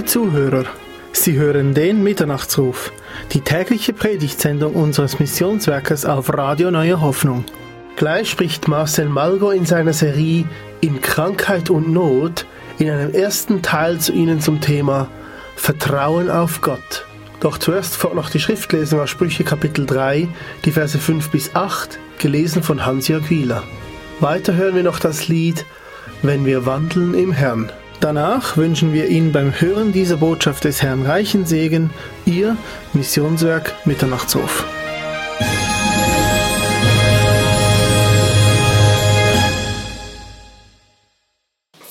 Liebe Zuhörer, Sie hören den Mitternachtsruf, die tägliche Predigtsendung unseres Missionswerkes auf Radio Neue Hoffnung. Gleich spricht Marcel Malgo in seiner Serie In Krankheit und Not in einem ersten Teil zu Ihnen zum Thema Vertrauen auf Gott. Doch zuerst folgt noch die Schriftlesung aus Sprüche Kapitel 3, die Verse 5 bis 8, gelesen von Hans-Jörg Wieler. Weiter hören wir noch das Lied Wenn wir wandeln im Herrn. Danach wünschen wir Ihnen beim Hören dieser Botschaft des Herrn reichen Segen, Ihr Missionswerk Mitternachtshof.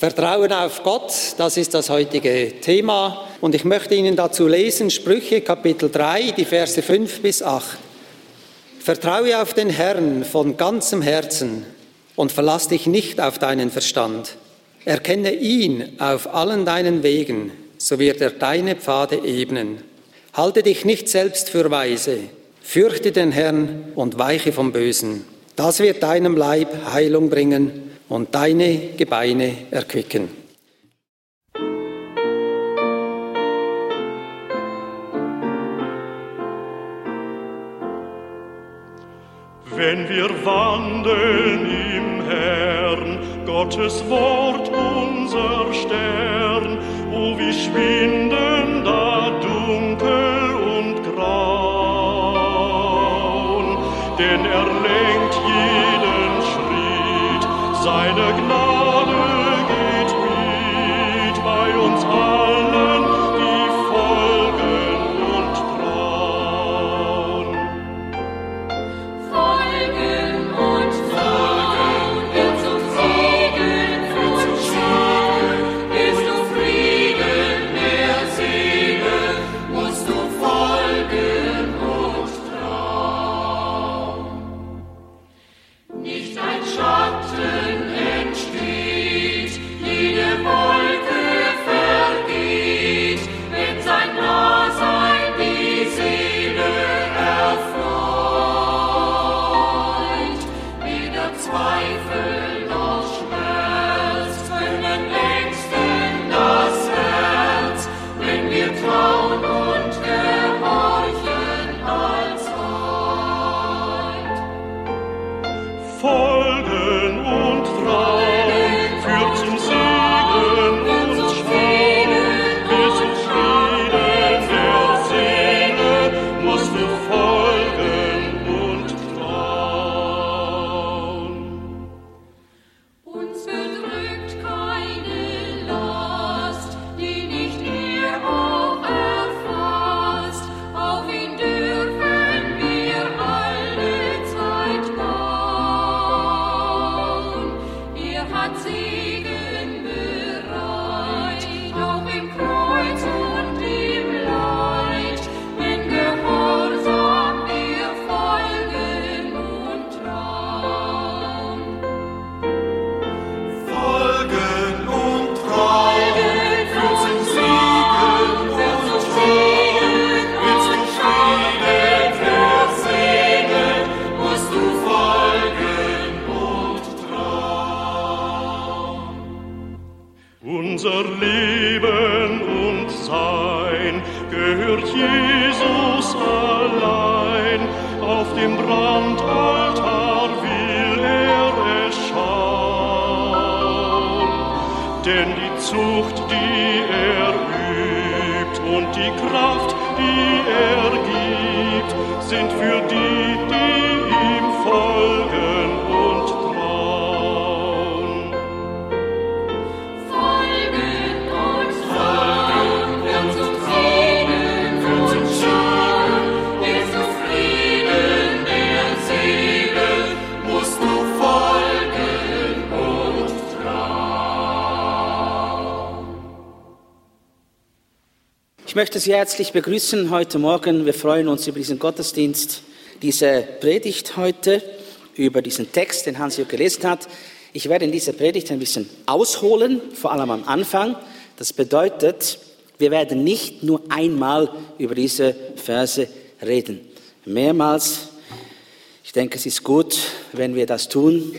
Vertrauen auf Gott, das ist das heutige Thema. Und ich möchte Ihnen dazu lesen Sprüche Kapitel 3, die Verse 5 bis 8. Vertraue auf den Herrn von ganzem Herzen und verlass dich nicht auf deinen Verstand. Erkenne ihn auf allen deinen Wegen, so wird er deine Pfade ebnen. Halte dich nicht selbst für weise, fürchte den Herrn und weiche vom Bösen. Das wird deinem Leib Heilung bringen und deine Gebeine erquicken. Wenn wir wandeln im Herrn, Gottes Wort unser Stern, o wie schwinden Ich möchte Sie herzlich begrüßen heute Morgen. Wir freuen uns über diesen Gottesdienst, diese Predigt heute, über diesen Text, den Hans-Jörg gelesen hat. Ich werde in dieser Predigt ein bisschen ausholen, vor allem am Anfang. Das bedeutet, wir werden nicht nur einmal über diese Verse reden. Mehrmals. Ich denke, es ist gut, wenn wir das tun,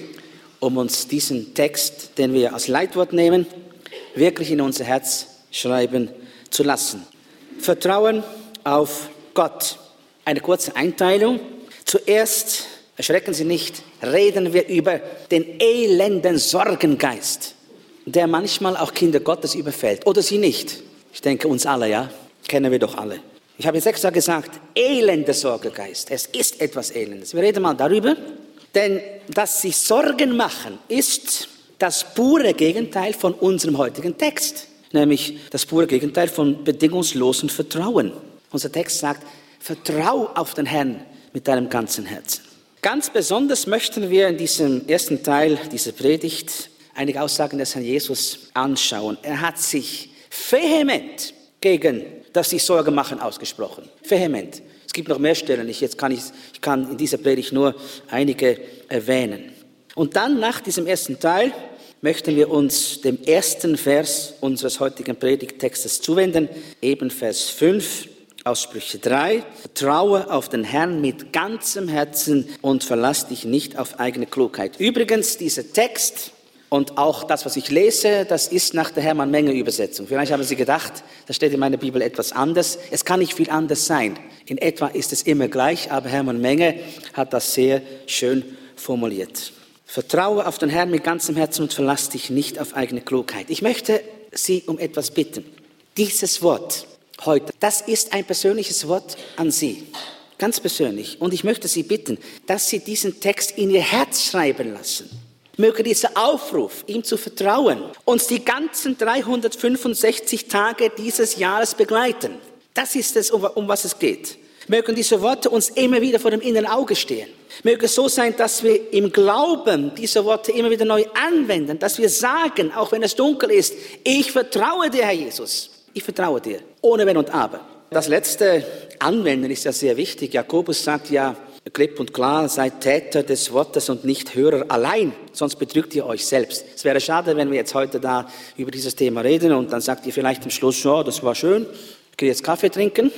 um uns diesen Text, den wir als Leitwort nehmen, wirklich in unser Herz schreiben zu lassen. Vertrauen auf Gott. Eine kurze Einteilung. Zuerst, erschrecken Sie nicht, reden wir über den elenden Sorgengeist, der manchmal auch Kinder Gottes überfällt. Oder sie nicht. Ich denke, uns alle, ja? Kennen wir doch alle. Ich habe jetzt extra gesagt, elender Sorgegeist. Es ist etwas Elendes. Wir reden mal darüber. Denn dass sich Sorgen machen, ist das pure Gegenteil von unserem heutigen Text. Nämlich das pure Gegenteil von bedingungslosem Vertrauen. Unser Text sagt, vertrau auf den Herrn mit deinem ganzen Herzen. Ganz besonders möchten wir in diesem ersten Teil dieser Predigt einige Aussagen des Herrn Jesus anschauen. Er hat sich vehement gegen das sich Sorgen machen ausgesprochen. Vehement. Es gibt noch mehr Stellen. Ich, jetzt kann ich, ich kann in dieser Predigt nur einige erwähnen. Und dann nach diesem ersten Teil möchten wir uns dem ersten Vers unseres heutigen Predigttextes zuwenden, eben Vers 5 aus Sprüche 3. Vertraue auf den Herrn mit ganzem Herzen und verlass dich nicht auf eigene Klugheit. Übrigens, dieser Text und auch das, was ich lese, das ist nach der Hermann Menge Übersetzung. Vielleicht haben Sie gedacht, da steht in meiner Bibel etwas anders. Es kann nicht viel anders sein. In etwa ist es immer gleich, aber Hermann Menge hat das sehr schön formuliert. Vertraue auf den Herrn mit ganzem Herzen und verlass dich nicht auf eigene Klugheit. Ich möchte Sie um etwas bitten. Dieses Wort heute, das ist ein persönliches Wort an Sie. Ganz persönlich. Und ich möchte Sie bitten, dass Sie diesen Text in Ihr Herz schreiben lassen. Möge dieser Aufruf, ihm zu vertrauen, uns die ganzen 365 Tage dieses Jahres begleiten. Das ist es, um, um was es geht. Mögen diese Worte uns immer wieder vor dem inneren Auge stehen. Möge es so sein, dass wir im Glauben diese Worte immer wieder neu anwenden, dass wir sagen, auch wenn es dunkel ist, ich vertraue dir, Herr Jesus. Ich vertraue dir, ohne Wenn und Aber. Das letzte Anwenden ist ja sehr wichtig. Jakobus sagt ja klipp und klar, seid Täter des Wortes und nicht Hörer allein, sonst betrügt ihr euch selbst. Es wäre schade, wenn wir jetzt heute da über dieses Thema reden und dann sagt ihr vielleicht am Schluss, ja, das war schön, ich gehe jetzt Kaffee trinken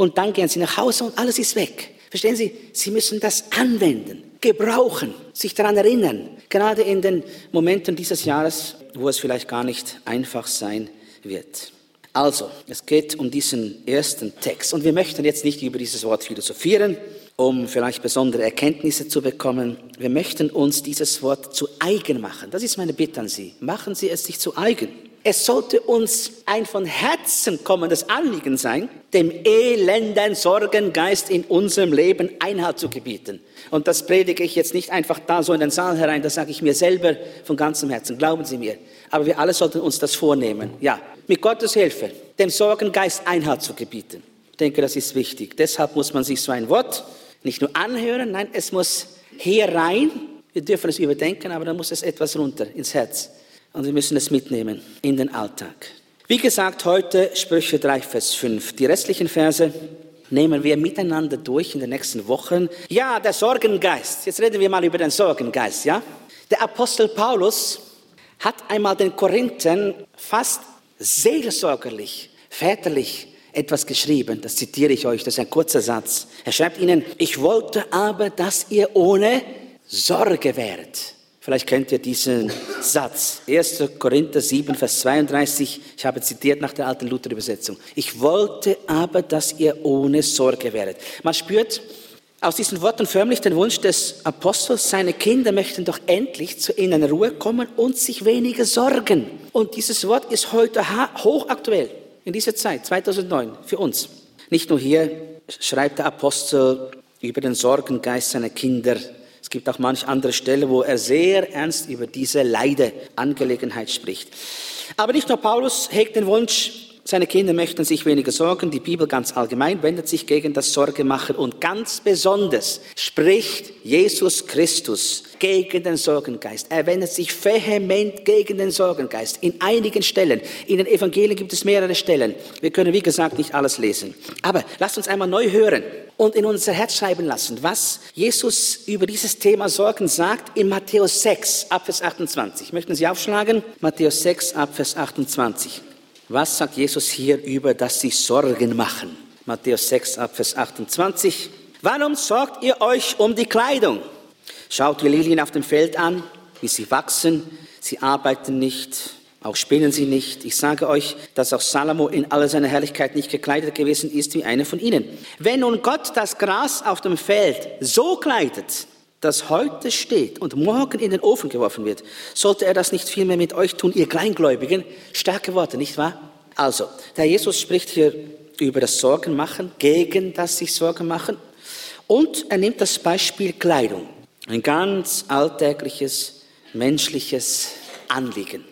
und dann gehen sie nach Hause und alles ist weg. Verstehen Sie? Sie müssen das anwenden, gebrauchen, sich daran erinnern, gerade in den Momenten dieses Jahres, wo es vielleicht gar nicht einfach sein wird. Also, es geht um diesen ersten Text. Und wir möchten jetzt nicht über dieses Wort philosophieren, um vielleicht besondere Erkenntnisse zu bekommen. Wir möchten uns dieses Wort zu eigen machen. Das ist meine Bitte an Sie. Machen Sie es sich zu eigen. Es sollte uns ein von Herzen kommendes Anliegen sein, dem elenden Sorgengeist in unserem Leben Einhalt zu gebieten. Und das predige ich jetzt nicht einfach da so in den Saal herein, das sage ich mir selber von ganzem Herzen, glauben Sie mir. Aber wir alle sollten uns das vornehmen. Ja, mit Gottes Hilfe, dem Sorgengeist Einhalt zu gebieten. Ich denke, das ist wichtig. Deshalb muss man sich so ein Wort nicht nur anhören, nein, es muss hier rein. Wir dürfen es überdenken, aber dann muss es etwas runter ins Herz. Und wir müssen es mitnehmen in den Alltag. Wie gesagt, heute Sprüche 3, Vers 5. Die restlichen Verse nehmen wir miteinander durch in den nächsten Wochen. Ja, der Sorgengeist. Jetzt reden wir mal über den Sorgengeist, ja? Der Apostel Paulus hat einmal den Korinthern fast seelsorgerlich, väterlich etwas geschrieben. Das zitiere ich euch, das ist ein kurzer Satz. Er schreibt ihnen, ich wollte aber, dass ihr ohne Sorge wäret. Vielleicht kennt ihr diesen Satz. 1. Korinther 7, Vers 32. Ich habe zitiert nach der alten Luther-Übersetzung. Ich wollte aber, dass ihr ohne Sorge wäret. Man spürt aus diesen Worten förmlich den Wunsch des Apostels, seine Kinder möchten doch endlich zur inneren Ruhe kommen und sich weniger sorgen. Und dieses Wort ist heute hochaktuell in dieser Zeit, 2009, für uns. Nicht nur hier schreibt der Apostel über den Sorgengeist seiner Kinder. Es gibt auch manch andere Stelle, wo er sehr ernst über diese Leideangelegenheit spricht. Aber nicht nur Paulus hegt den Wunsch, seine Kinder möchten sich weniger sorgen. Die Bibel ganz allgemein wendet sich gegen das Sorgemachen und ganz besonders spricht Jesus Christus gegen den Sorgengeist. Er wendet sich vehement gegen den Sorgengeist. In einigen Stellen, in den Evangelien gibt es mehrere Stellen. Wir können, wie gesagt, nicht alles lesen. Aber lasst uns einmal neu hören und in unser Herz schreiben lassen, was Jesus über dieses Thema Sorgen sagt in Matthäus 6, Abvers 28. Möchten Sie aufschlagen? Matthäus 6, Abvers 28. Was sagt Jesus hier über, dass sie Sorgen machen? Matthäus 6, Abvers 28. Warum sorgt ihr euch um die Kleidung? Schaut die Lilien auf dem Feld an, wie sie wachsen. Sie arbeiten nicht, auch spinnen sie nicht. Ich sage euch, dass auch Salomo in aller seiner Herrlichkeit nicht gekleidet gewesen ist wie einer von ihnen. Wenn nun Gott das Gras auf dem Feld so kleidet, das heute steht und morgen in den Ofen geworfen wird, sollte er das nicht vielmehr mit euch tun, ihr Kleingläubigen? Starke Worte, nicht wahr? Also, der Jesus spricht hier über das Sorgenmachen, gegen das sich Sorgen machen. Und er nimmt das Beispiel Kleidung. Ein ganz alltägliches, menschliches Anliegen.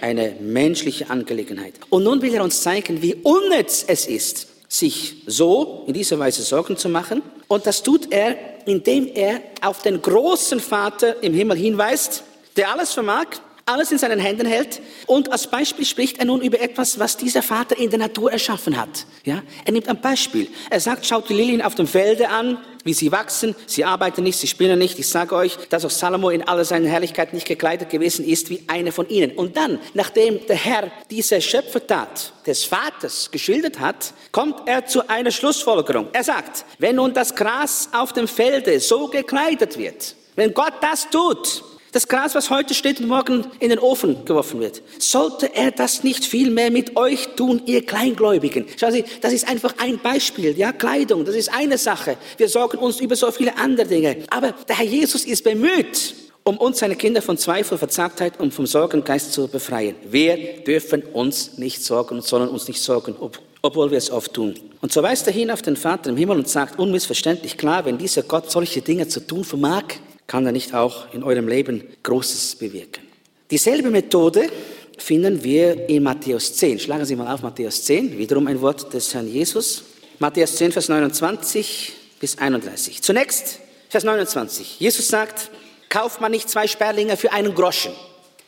Eine menschliche Angelegenheit. Und nun will er uns zeigen, wie unnütz es ist, sich so in dieser Weise Sorgen zu machen. Und das tut er, indem er auf den großen Vater im Himmel hinweist, der alles vermag, alles in seinen Händen hält. Und als Beispiel spricht er nun über etwas, was dieser Vater in der Natur erschaffen hat. Ja? Er nimmt ein Beispiel. Er sagt, schaut die Lilien auf dem Felde an, wie sie wachsen. Sie arbeiten nicht, sie spinnen nicht. Ich sage euch, dass auch Salomo in aller seiner Herrlichkeit nicht gekleidet gewesen ist wie einer von ihnen. Und dann, nachdem der Herr diese Schöpfertat des Vaters geschildert hat, kommt er zu einer Schlussfolgerung. Er sagt, wenn nun das Gras auf dem Felde so gekleidet wird, wenn Gott das tut, das Gras, was heute steht und morgen in den Ofen geworfen wird. Sollte er das nicht viel mehr mit euch tun, ihr Kleingläubigen? Schauen Sie, das ist einfach ein Beispiel. Ja, Kleidung, das ist eine Sache. Wir sorgen uns über so viele andere Dinge. Aber der Herr Jesus ist bemüht, um uns, seine Kinder, von Zweifel, Verzagtheit und vom Sorgengeist zu befreien. Wir dürfen uns nicht sorgen und sollen uns nicht sorgen, ob, obwohl wir es oft tun. Und so weist er hin auf den Vater im Himmel und sagt unmissverständlich klar, wenn dieser Gott solche Dinge zu tun vermag, kann er nicht auch in eurem Leben Großes bewirken. Dieselbe Methode finden wir in Matthäus 10. Schlagen Sie mal auf Matthäus 10, wiederum ein Wort des Herrn Jesus. Matthäus 10, Vers 29 bis 31. Zunächst Vers 29. Jesus sagt, kauft man nicht zwei Sperlinge für einen Groschen.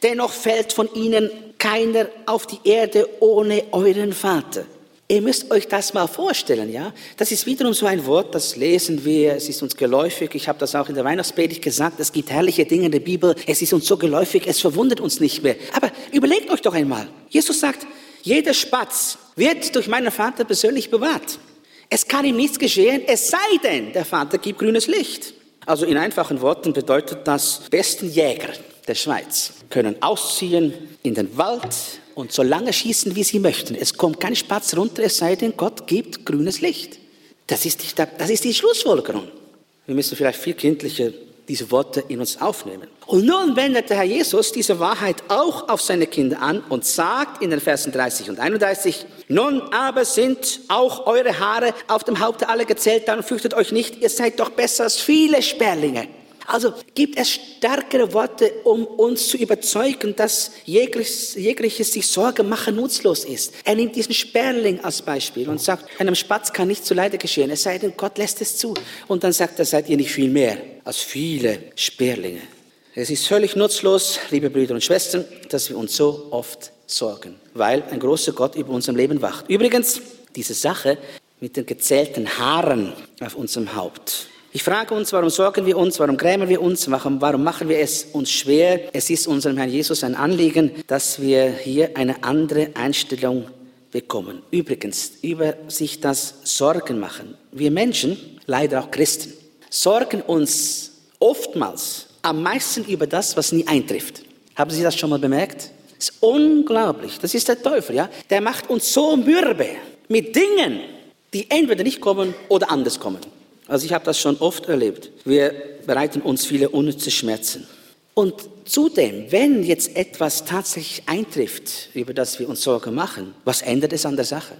Dennoch fällt von ihnen keiner auf die Erde ohne euren Vater. Ihr müsst euch das mal vorstellen, ja? Das ist wiederum so ein Wort, das lesen wir, es ist uns geläufig. Ich habe das auch in der Weihnachtspredigt gesagt, es gibt herrliche Dinge in der Bibel, es ist uns so geläufig, es verwundert uns nicht mehr. Aber überlegt euch doch einmal. Jesus sagt, jeder Spatz wird durch meinen Vater persönlich bewahrt. Es kann ihm nichts geschehen, es sei denn, der Vater gibt grünes Licht. Also in einfachen Worten bedeutet das, besten Jäger der Schweiz können ausziehen in den Wald und so lange schießen, wie sie möchten. Es kommt kein Spatz runter, es sei denn, Gott gibt grünes Licht. Das ist die, das ist die Schlussfolgerung. Wir müssen vielleicht viel kindlicher diese Worte in uns aufnehmen. Und nun wendet der Herr Jesus diese Wahrheit auch auf seine Kinder an und sagt in den Versen 30 und 31, nun aber sind auch eure Haare auf dem Haupte alle gezählt, dann fürchtet euch nicht, ihr seid doch besser als viele Sperlinge. Also gibt es stärkere Worte, um uns zu überzeugen, dass jegliches, jegliches sich Sorge machen nutzlos ist. Er nimmt diesen Sperling als Beispiel und sagt, einem Spatz kann nicht zu Leide geschehen, es sei denn, Gott lässt es zu. Und dann sagt er, seid ihr nicht viel mehr als viele Sperlinge. Es ist völlig nutzlos, liebe Brüder und Schwestern, dass wir uns so oft sorgen, weil ein großer Gott über unserem Leben wacht. Übrigens, diese Sache mit den gezählten Haaren auf unserem Haupt, ich frage uns, warum sorgen wir uns, warum grämen wir uns, warum, machen wir es uns schwer? Es ist unserem Herrn Jesus ein Anliegen, dass wir hier eine andere Einstellung bekommen. Übrigens, über sich das Sorgen machen. Wir Menschen, leider auch Christen, sorgen uns oftmals am meisten über das, was nie eintrifft. Haben Sie das schon mal bemerkt? Das ist unglaublich. Das ist der Teufel, ja? Der macht uns so mürbe mit Dingen, die entweder nicht kommen oder anders kommen. Also ich habe das schon oft erlebt. Wir bereiten uns viele unnütze Schmerzen. Und zudem, wenn jetzt etwas tatsächlich eintrifft, über das wir uns Sorgen machen, was ändert es an der Sache?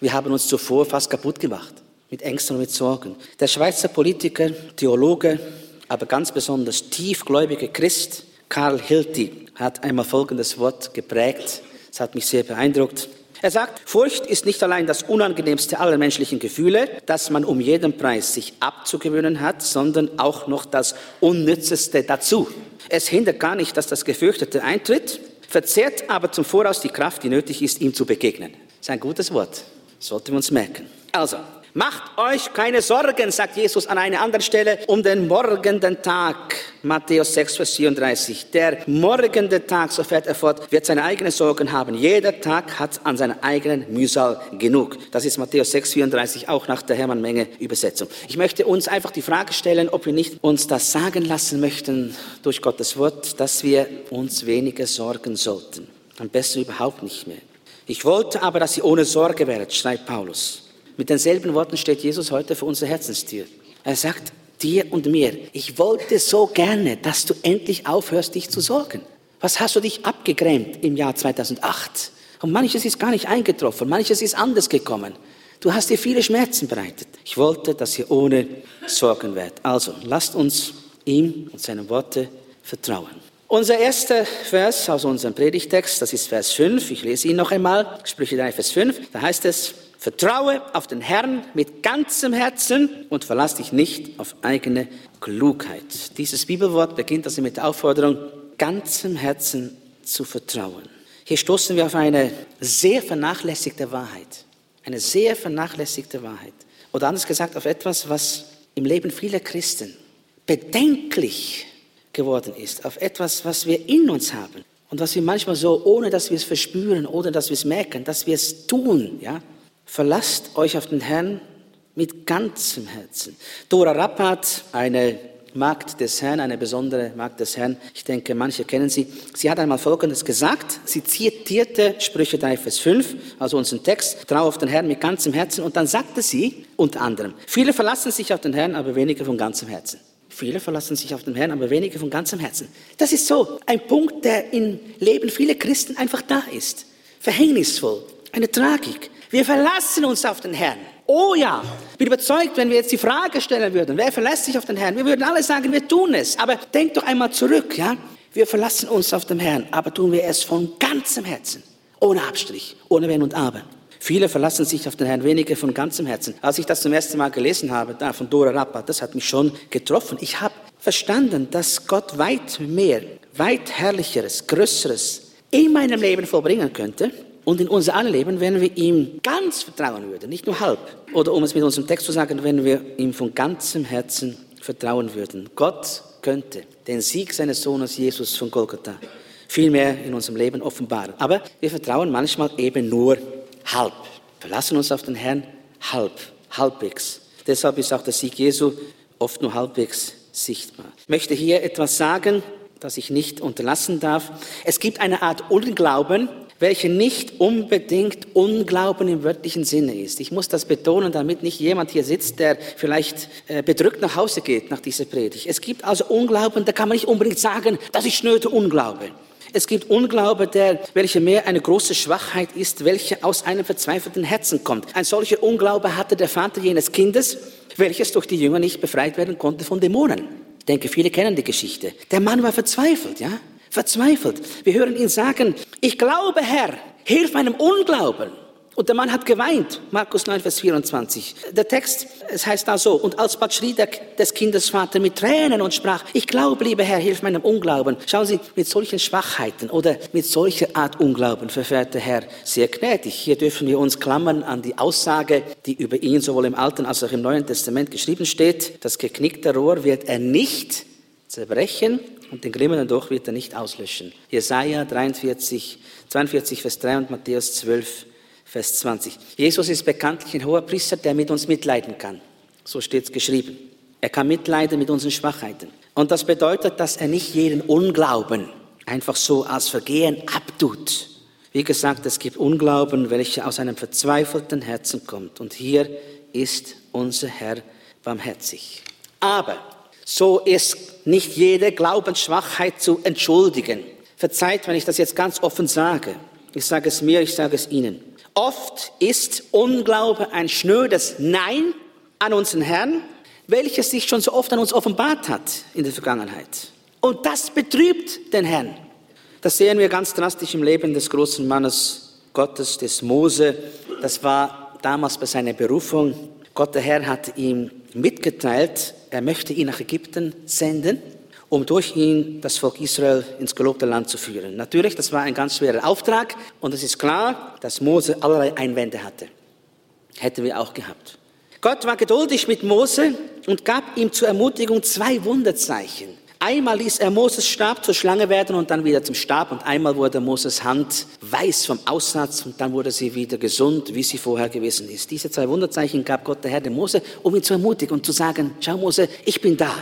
Wir haben uns zuvor fast kaputt gemacht, mit Ängsten und mit Sorgen. Der Schweizer Politiker, Theologe, aber ganz besonders tiefgläubige Christ, Karl Hilti, hat einmal folgendes Wort geprägt. Es hat mich sehr beeindruckt. Er sagt, Furcht ist nicht allein das unangenehmste aller menschlichen Gefühle, das man um jeden Preis sich abzugewöhnen hat, sondern auch noch das unnützeste dazu. Es hindert gar nicht, dass das Gefürchtete eintritt, verzehrt aber zum Voraus die Kraft, die nötig ist, ihm zu begegnen. Das ist ein gutes Wort. Sollten wir uns merken. Also, Macht euch keine Sorgen, sagt Jesus an einer anderen Stelle, um den morgenden Tag. Matthäus 6, Vers 34. Der morgende Tag, so fährt er fort, wird seine eigenen Sorgen haben. Jeder Tag hat an seiner eigenen Mühsal genug. Das ist Matthäus 6, 34, auch nach der Hermann-Menge Übersetzung. Ich möchte uns einfach die Frage stellen, ob wir nicht uns das sagen lassen möchten durch Gottes Wort, dass wir uns weniger sorgen sollten. Am besten überhaupt nicht mehr. Ich wollte aber, dass ihr ohne Sorge werdet, schreibt Paulus. Mit denselben Worten steht Jesus heute vor unserer Herzenstür. Er sagt dir und mir, ich wollte so gerne, dass du endlich aufhörst, dich zu sorgen. Was hast du dich abgegrämt im Jahr 2008? Und manches ist gar nicht eingetroffen, manches ist anders gekommen. Du hast dir viele Schmerzen bereitet. Ich wollte, dass ihr ohne Sorgen werdet. Also, lasst uns ihm und seinen Worte vertrauen. Unser erster Vers aus unserem Predigtext, das ist Vers 5. Ich lese ihn noch einmal. Sprüche 3, Vers 5. Da heißt es, Vertraue auf den Herrn mit ganzem Herzen und verlass dich nicht auf eigene Klugheit. Dieses Bibelwort beginnt also mit der Aufforderung, ganzem Herzen zu vertrauen. Hier stoßen wir auf eine sehr vernachlässigte Wahrheit. Eine sehr vernachlässigte Wahrheit. Oder anders gesagt, auf etwas, was im Leben vieler Christen bedenklich geworden ist. Auf etwas, was wir in uns haben. Und was wir manchmal so, ohne dass wir es verspüren, ohne dass wir es merken, dass wir es tun, ja, Verlasst euch auf den Herrn mit ganzem Herzen. Dora Rappert, eine Magd des Herrn, eine besondere Magd des Herrn, ich denke, manche kennen sie, sie hat einmal Folgendes gesagt, sie zitierte Sprüche 3, Vers 5, also unseren Text, trau auf den Herrn mit ganzem Herzen, und dann sagte sie unter anderem, viele verlassen sich auf den Herrn, aber wenige von ganzem Herzen. Viele verlassen sich auf den Herrn, aber wenige von ganzem Herzen. Das ist so ein Punkt, der im Leben vieler Christen einfach da ist. Verhängnisvoll, eine Tragik. Wir verlassen uns auf den Herrn. Oh ja, ich bin überzeugt, wenn wir jetzt die Frage stellen würden, wer verlässt sich auf den Herrn? Wir würden alle sagen, wir tun es. Aber denkt doch einmal zurück, ja? Wir verlassen uns auf den Herrn, aber tun wir es von ganzem Herzen. Ohne Abstrich, ohne Wenn und Aber. Viele verlassen sich auf den Herrn, wenige von ganzem Herzen. Als ich das zum ersten Mal gelesen habe, da von Dora Rappa, das hat mich schon getroffen. Ich habe verstanden, dass Gott weit mehr, weit herrlicheres, größeres in meinem Leben vollbringen könnte, und in unser aller Leben, wenn wir ihm ganz vertrauen würden, nicht nur halb. Oder um es mit unserem Text zu sagen, wenn wir ihm von ganzem Herzen vertrauen würden. Gott könnte den Sieg seines Sohnes Jesus von Golgatha viel mehr in unserem Leben offenbaren. Aber wir vertrauen manchmal eben nur halb. Wir lassen uns auf den Herrn halb, halbwegs. Deshalb ist auch der Sieg Jesu oft nur halbwegs sichtbar. Ich möchte hier etwas sagen, das ich nicht unterlassen darf. Es gibt eine Art Unglauben, welche nicht unbedingt Unglauben im wörtlichen Sinne ist. Ich muss das betonen, damit nicht jemand hier sitzt, der vielleicht äh, bedrückt nach Hause geht nach dieser Predigt. Es gibt also Unglauben, da kann man nicht unbedingt sagen, das ist schnöde Unglaube. Es gibt Unglaube, der, welche mehr eine große Schwachheit ist, welche aus einem verzweifelten Herzen kommt. Ein solcher Unglaube hatte der Vater jenes Kindes, welches durch die Jünger nicht befreit werden konnte von Dämonen. Ich denke, viele kennen die Geschichte. Der Mann war verzweifelt, ja verzweifelt. Wir hören ihn sagen, ich glaube, Herr, hilf meinem Unglauben. Und der Mann hat geweint, Markus 9, Vers 24. Der Text, es heißt da so, und alsbald schrie der, des Kindes Vater mit Tränen und sprach, ich glaube, lieber Herr, hilf meinem Unglauben. Schauen Sie, mit solchen Schwachheiten oder mit solcher Art Unglauben verfährt der Herr sehr gnädig. Hier dürfen wir uns klammern an die Aussage, die über ihn sowohl im Alten als auch im Neuen Testament geschrieben steht. Das geknickte Rohr wird er nicht zerbrechen und den glimmenden Doch wird er nicht auslöschen. Jesaja 43, 42, Vers 3 und Matthäus 12, Vers 20. Jesus ist bekanntlich ein hoher Priester, der mit uns mitleiden kann. So steht es geschrieben. Er kann mitleiden mit unseren Schwachheiten. Und das bedeutet, dass er nicht jeden Unglauben einfach so als Vergehen abtut. Wie gesagt, es gibt Unglauben, welche aus einem verzweifelten Herzen kommt. Und hier ist unser Herr barmherzig. Aber so ist nicht jede Glaubensschwachheit zu entschuldigen. Verzeiht, wenn ich das jetzt ganz offen sage. Ich sage es mir, ich sage es Ihnen. Oft ist Unglaube ein schnödes Nein an unseren Herrn, welches sich schon so oft an uns offenbart hat in der Vergangenheit. Und das betrübt den Herrn. Das sehen wir ganz drastisch im Leben des großen Mannes Gottes, des Mose. Das war damals bei seiner Berufung. Gott, der Herr, hat ihm mitgeteilt, er möchte ihn nach Ägypten senden, um durch ihn das Volk Israel ins gelobte Land zu führen. Natürlich, das war ein ganz schwerer Auftrag und es ist klar, dass Mose allerlei Einwände hatte. Hätten wir auch gehabt. Gott war geduldig mit Mose und gab ihm zur Ermutigung zwei Wunderzeichen. Einmal ließ er Moses Stab zur Schlange werden und dann wieder zum Stab und einmal wurde Moses Hand weiß vom Aussatz und dann wurde sie wieder gesund, wie sie vorher gewesen ist. Diese zwei Wunderzeichen gab Gott der Herr dem Mose, um ihn zu ermutigen und zu sagen, schau Mose, ich bin da,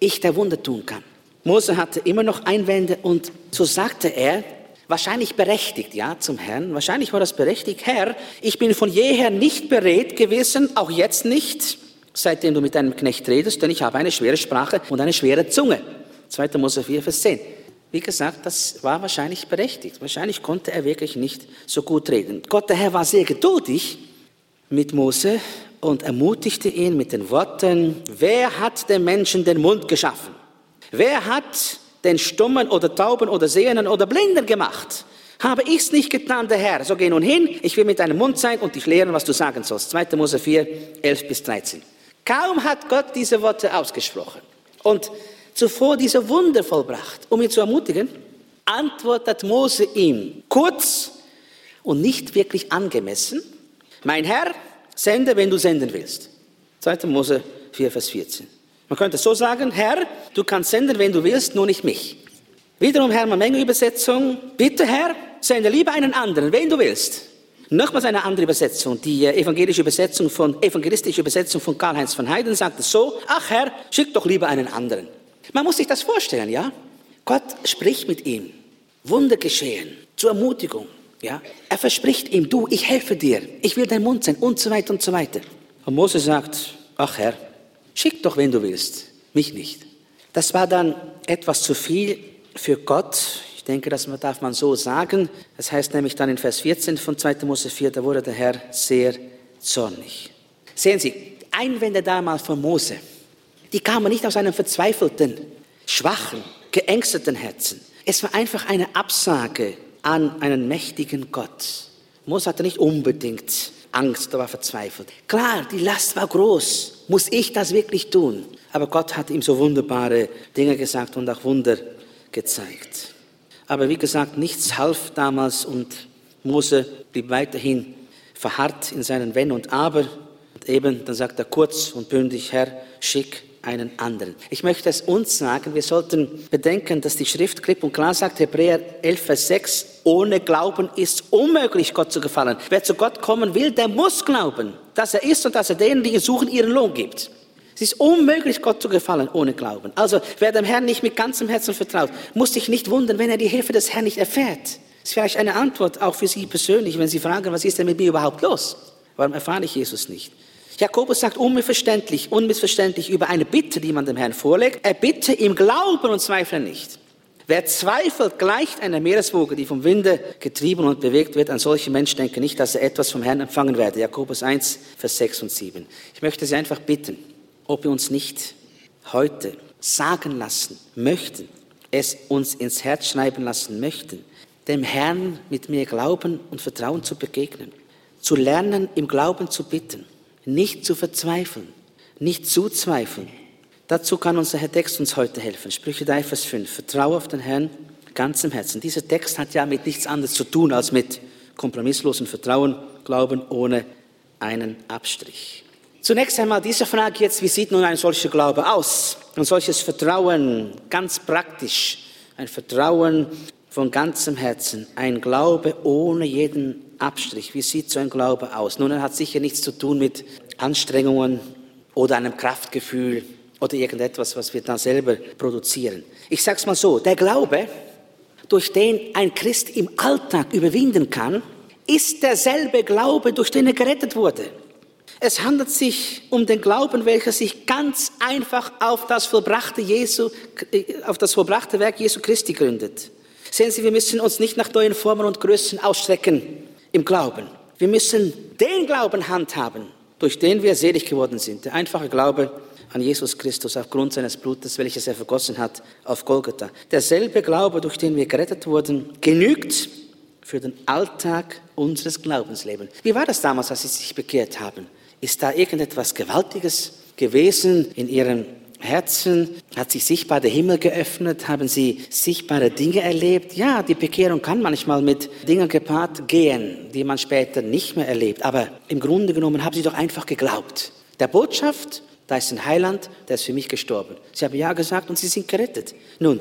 ich der Wunder tun kann. Mose hatte immer noch Einwände und so sagte er, wahrscheinlich berechtigt, ja, zum Herrn. Wahrscheinlich war das berechtigt. Herr, ich bin von jeher nicht berät gewesen, auch jetzt nicht, seitdem du mit deinem Knecht redest, denn ich habe eine schwere Sprache und eine schwere Zunge. 2. Mose 4, Vers 10. Wie gesagt, das war wahrscheinlich berechtigt. Wahrscheinlich konnte er wirklich nicht so gut reden. Gott, der Herr, war sehr geduldig mit Mose und ermutigte ihn mit den Worten, wer hat dem Menschen den Mund geschaffen? Wer hat den Stummen oder Tauben oder Sehenden oder Blinden gemacht? Habe ich's nicht getan, der Herr? So geh nun hin, ich will mit deinem Mund sein und dich lehren, was du sagen sollst. 2. Mose 4, 11 bis 13. Kaum hat Gott diese Worte ausgesprochen und zuvor diese Wunder vollbracht, um ihn zu ermutigen, antwortet Mose ihm kurz und nicht wirklich angemessen, mein Herr, sende, wenn du senden willst. 2. Mose 4, Vers 14. Man könnte so sagen, Herr, du kannst senden, wenn du willst, nur nicht mich. Wiederum Hermann Menge Übersetzung, bitte Herr, sende lieber einen anderen, wen du willst. Nochmals eine andere Übersetzung, die äh, evangelische Übersetzung von, evangelistische Übersetzung von Karl-Heinz von Heiden sagt es so, ach Herr, schick doch lieber einen anderen. Man muss sich das vorstellen, ja? Gott spricht mit ihm. Wunder geschehen, zur Ermutigung, ja? Er verspricht ihm, du, ich helfe dir, ich will dein Mund sein und so weiter und so weiter. Und Mose sagt, ach Herr, schick doch, wenn du willst, mich nicht. Das war dann etwas zu viel für Gott. Ich denke, das darf man so sagen. Das heißt nämlich dann in Vers 14 von 2. Mose 4, da wurde der Herr sehr zornig. Sehen Sie, Einwände damals von Mose, die kamen nicht aus einem verzweifelten, schwachen, geängsteten Herzen. Es war einfach eine Absage an einen mächtigen Gott. Mose hatte nicht unbedingt Angst, er war verzweifelt. Klar, die Last war groß. Muss ich das wirklich tun? Aber Gott hat ihm so wunderbare Dinge gesagt und auch Wunder gezeigt. Aber wie gesagt, nichts half damals und Mose blieb weiterhin verharrt in seinen Wenn und Aber. Und eben, dann sagt er kurz und bündig, Herr, schick einen anderen. Ich möchte es uns sagen, wir sollten bedenken, dass die Schrift klipp und klar sagt, Hebräer 11, Vers 6, ohne Glauben ist unmöglich, Gott zu gefallen. Wer zu Gott kommen will, der muss glauben, dass er ist und dass er denen, die ihn suchen, ihren Lohn gibt. Es ist unmöglich, Gott zu gefallen ohne Glauben. Also wer dem Herrn nicht mit ganzem Herzen vertraut, muss sich nicht wundern, wenn er die Hilfe des Herrn nicht erfährt. Das ist vielleicht eine Antwort auch für Sie persönlich, wenn Sie fragen, was ist denn mit mir überhaupt los? Warum erfahre ich Jesus nicht? Jakobus sagt unmissverständlich, unmissverständlich über eine Bitte, die man dem Herrn vorlegt. Er bitte im Glauben und zweifle nicht. Wer zweifelt, gleicht einer Meereswoge, die vom Winde getrieben und bewegt wird. An solche Menschen denke nicht, dass er etwas vom Herrn empfangen werde. Jakobus 1, Vers 6 und 7. Ich möchte Sie einfach bitten, ob wir uns nicht heute sagen lassen möchten, es uns ins Herz schreiben lassen möchten, dem Herrn mit mir Glauben und Vertrauen zu begegnen, zu lernen, im Glauben zu bitten, nicht zu verzweifeln, nicht zu zweifeln. Dazu kann unser Herr Text uns heute helfen. Sprüche 3, Vers 5. Vertraue auf den Herrn ganzem Herzen. Dieser Text hat ja mit nichts anderes zu tun als mit kompromisslosen Vertrauen, Glauben ohne einen Abstrich. Zunächst einmal diese Frage jetzt, wie sieht nun ein solcher Glaube aus? Ein solches Vertrauen, ganz praktisch, ein Vertrauen von ganzem Herzen, ein Glaube ohne jeden Abstrich. Wie sieht so ein Glaube aus? Nun, er hat sicher nichts zu tun mit Anstrengungen oder einem Kraftgefühl oder irgendetwas, was wir da selber produzieren. Ich sage es mal so, der Glaube, durch den ein Christ im Alltag überwinden kann, ist derselbe Glaube, durch den er gerettet wurde. Es handelt sich um den Glauben, welcher sich ganz einfach auf das vollbrachte, Jesu, auf das vollbrachte Werk Jesu Christi gründet. Sehen Sie, wir müssen uns nicht nach neuen Formen und Größen ausstrecken im Glauben. Wir müssen den Glauben handhaben, durch den wir selig geworden sind. Der einfache Glaube an Jesus Christus aufgrund seines Blutes, welches er vergossen hat auf Golgatha. Derselbe Glaube, durch den wir gerettet wurden, genügt für den Alltag unseres Glaubenslebens. Wie war das damals, als Sie sich bekehrt haben? Ist da irgendetwas Gewaltiges gewesen in Ihrem Herzen? Hat sich sichtbar der Himmel geöffnet? Haben Sie sichtbare Dinge erlebt? Ja, die Bekehrung kann manchmal mit Dingen gepaart gehen, die man später nicht mehr erlebt. Aber im Grunde genommen haben Sie doch einfach geglaubt. Der Botschaft, da ist ein Heiland, der ist für mich gestorben. Sie haben Ja gesagt und Sie sind gerettet. Nun,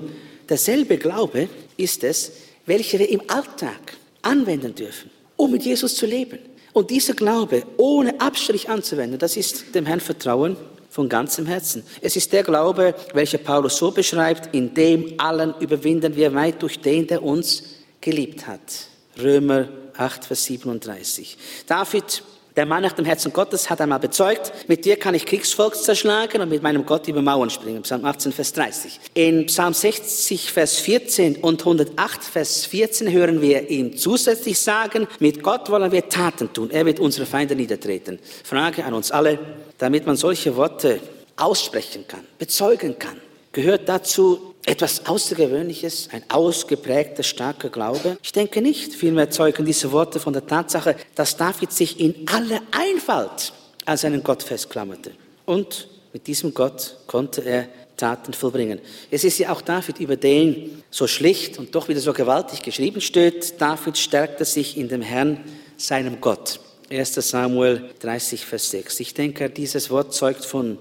derselbe Glaube ist es, welcher wir im Alltag anwenden dürfen, um mit Jesus zu leben. Und dieser Glaube ohne Abstrich anzuwenden, das ist dem Herrn Vertrauen von ganzem Herzen. Es ist der Glaube, welcher Paulus so beschreibt, in dem allen überwinden wir weit durch den, der uns geliebt hat. Römer 8, Vers 37. David, der Mann nach dem Herzen Gottes, hat einmal bezeugt, mit dir kann ich Kriegsvolk zerschlagen und mit meinem Gott über Mauern springen. Psalm 18, Vers 30. In Psalm 60, Vers 14 und 108, Vers 14 hören wir ihn zusätzlich sagen, mit Gott wollen wir Taten tun. Er wird unsere Feinde niedertreten. Frage an uns alle, damit man solche Worte aussprechen kann, bezeugen kann, gehört dazu etwas Außergewöhnliches, ein ausgeprägter, starker Glaube? Ich denke nicht. Vielmehr zeugen diese Worte von der Tatsache, dass David sich in aller Einfalt an seinen Gott festklammerte. Und mit diesem Gott konnte er Taten vollbringen. Es ist ja auch David, über den so schlicht und doch wieder so gewaltig geschrieben steht. David stärkte sich in dem Herrn, seinem Gott. 1. Samuel 30, Vers 6. Ich denke, dieses Wort zeugt von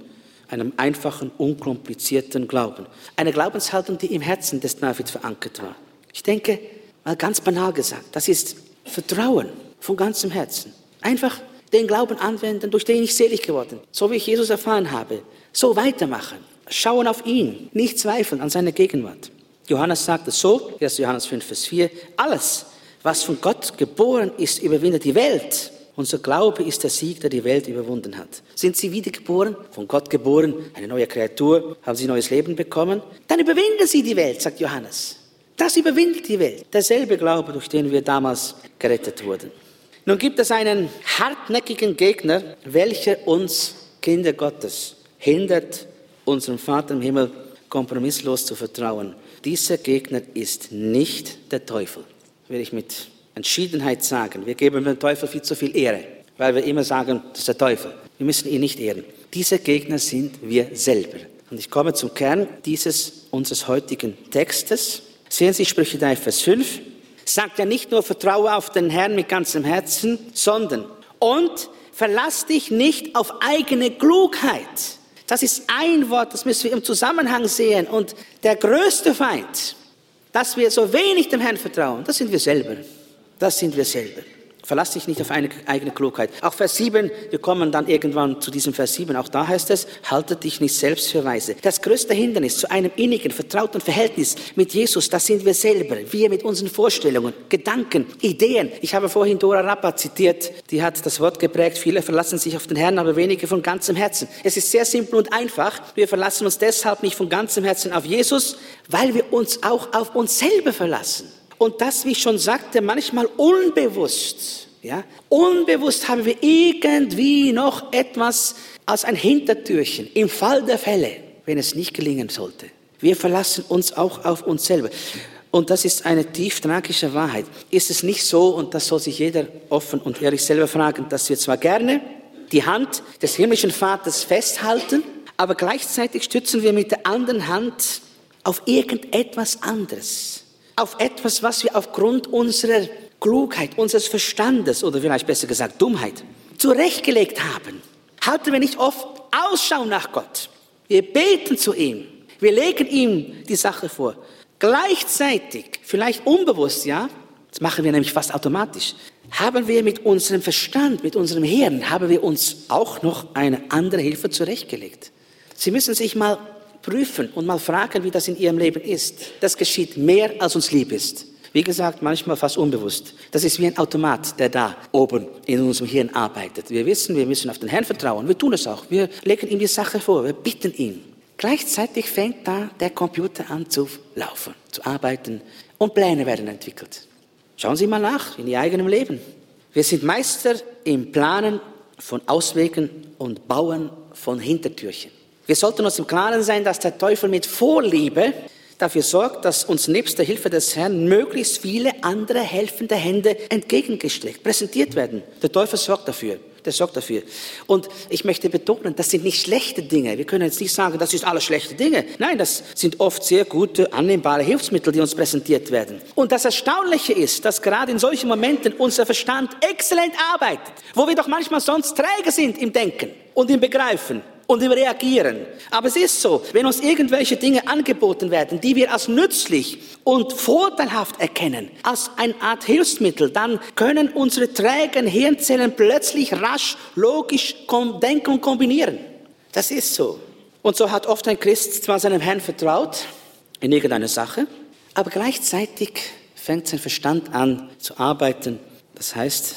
einem einfachen, unkomplizierten Glauben. Eine Glaubenshaltung, die im Herzen des David verankert war. Ich denke, mal ganz banal gesagt, das ist Vertrauen von ganzem Herzen. Einfach den Glauben anwenden, durch den ich selig geworden, so wie ich Jesus erfahren habe. So weitermachen. Schauen auf ihn, nicht zweifeln an seine Gegenwart. Johannes sagt es so, 1. Johannes 5, Vers 4, alles, was von Gott geboren ist, überwindet die Welt. Unser Glaube ist der Sieg, der die Welt überwunden hat. Sind Sie wiedergeboren, von Gott geboren, eine neue Kreatur, haben Sie neues Leben bekommen? Dann überwinden Sie die Welt, sagt Johannes. Das überwindet die Welt. Derselbe Glaube, durch den wir damals gerettet wurden. Nun gibt es einen hartnäckigen Gegner, welcher uns Kinder Gottes hindert, unserem Vater im Himmel kompromisslos zu vertrauen. Dieser Gegner ist nicht der Teufel, will ich mit Entschiedenheit sagen. Wir geben dem Teufel viel zu viel Ehre, weil wir immer sagen, das ist der Teufel. Wir müssen ihn nicht ehren. Diese Gegner sind wir selber. Und ich komme zum Kern dieses unseres heutigen Textes. Sehen Sie Sprüche 3, Vers 5. Sagt ja nicht nur, vertraue auf den Herrn mit ganzem Herzen, sondern und verlass dich nicht auf eigene Klugheit. Das ist ein Wort, das müssen wir im Zusammenhang sehen. Und der größte Feind, dass wir so wenig dem Herrn vertrauen, das sind wir selber. Das sind wir selber. Verlass dich nicht auf eine eigene Klugheit. Auch Vers 7, wir kommen dann irgendwann zu diesem Vers 7, auch da heißt es, halte dich nicht selbst für weise. Das größte Hindernis zu einem innigen, vertrauten Verhältnis mit Jesus, das sind wir selber. Wir mit unseren Vorstellungen, Gedanken, Ideen. Ich habe vorhin Dora Rappa zitiert, die hat das Wort geprägt, viele verlassen sich auf den Herrn, aber wenige von ganzem Herzen. Es ist sehr simpel und einfach. Wir verlassen uns deshalb nicht von ganzem Herzen auf Jesus, weil wir uns auch auf uns selber verlassen. Und das, wie ich schon sagte, manchmal unbewusst. Ja? Unbewusst haben wir irgendwie noch etwas als ein Hintertürchen im Fall der Fälle, wenn es nicht gelingen sollte. Wir verlassen uns auch auf uns selber. Und das ist eine tief tragische Wahrheit. Ist es nicht so, und das soll sich jeder offen und ehrlich selber fragen, dass wir zwar gerne die Hand des himmlischen Vaters festhalten, aber gleichzeitig stützen wir mit der anderen Hand auf irgendetwas anderes auf etwas, was wir aufgrund unserer Klugheit, unseres Verstandes oder vielleicht besser gesagt Dummheit zurechtgelegt haben. Halten wir nicht oft Ausschau nach Gott. Wir beten zu ihm. Wir legen ihm die Sache vor. Gleichzeitig, vielleicht unbewusst, ja, das machen wir nämlich fast automatisch, haben wir mit unserem Verstand, mit unserem Hirn, haben wir uns auch noch eine andere Hilfe zurechtgelegt. Sie müssen sich mal prüfen und mal fragen, wie das in ihrem Leben ist. Das geschieht mehr, als uns lieb ist. Wie gesagt, manchmal fast unbewusst. Das ist wie ein Automat, der da oben in unserem Hirn arbeitet. Wir wissen, wir müssen auf den Herrn vertrauen. Wir tun es auch. Wir legen ihm die Sache vor. Wir bitten ihn. Gleichzeitig fängt da der Computer an zu laufen, zu arbeiten und Pläne werden entwickelt. Schauen Sie mal nach in Ihr eigenem Leben. Wir sind Meister im Planen von Auswegen und Bauen von Hintertürchen. Wir sollten uns im Klaren sein, dass der Teufel mit Vorliebe dafür sorgt, dass uns nebst der Hilfe des Herrn möglichst viele andere helfende Hände entgegengestreckt, präsentiert werden. Der Teufel sorgt dafür. Der sorgt dafür. Und ich möchte betonen, das sind nicht schlechte Dinge. Wir können jetzt nicht sagen, das ist alles schlechte Dinge. Nein, das sind oft sehr gute, annehmbare Hilfsmittel, die uns präsentiert werden. Und das Erstaunliche ist, dass gerade in solchen Momenten unser Verstand exzellent arbeitet, wo wir doch manchmal sonst träge sind im Denken und im Begreifen und im Reagieren. Aber es ist so, wenn uns irgendwelche Dinge angeboten werden, die wir als nützlich und vorteilhaft erkennen, als eine Art Hilfsmittel, dann können unsere trägen Hirnzellen plötzlich rasch, logisch denken und kombinieren. Das ist so. Und so hat oft ein Christ zwar seinem Herrn vertraut, in irgendeiner Sache, aber gleichzeitig fängt sein Verstand an zu arbeiten. Das heißt,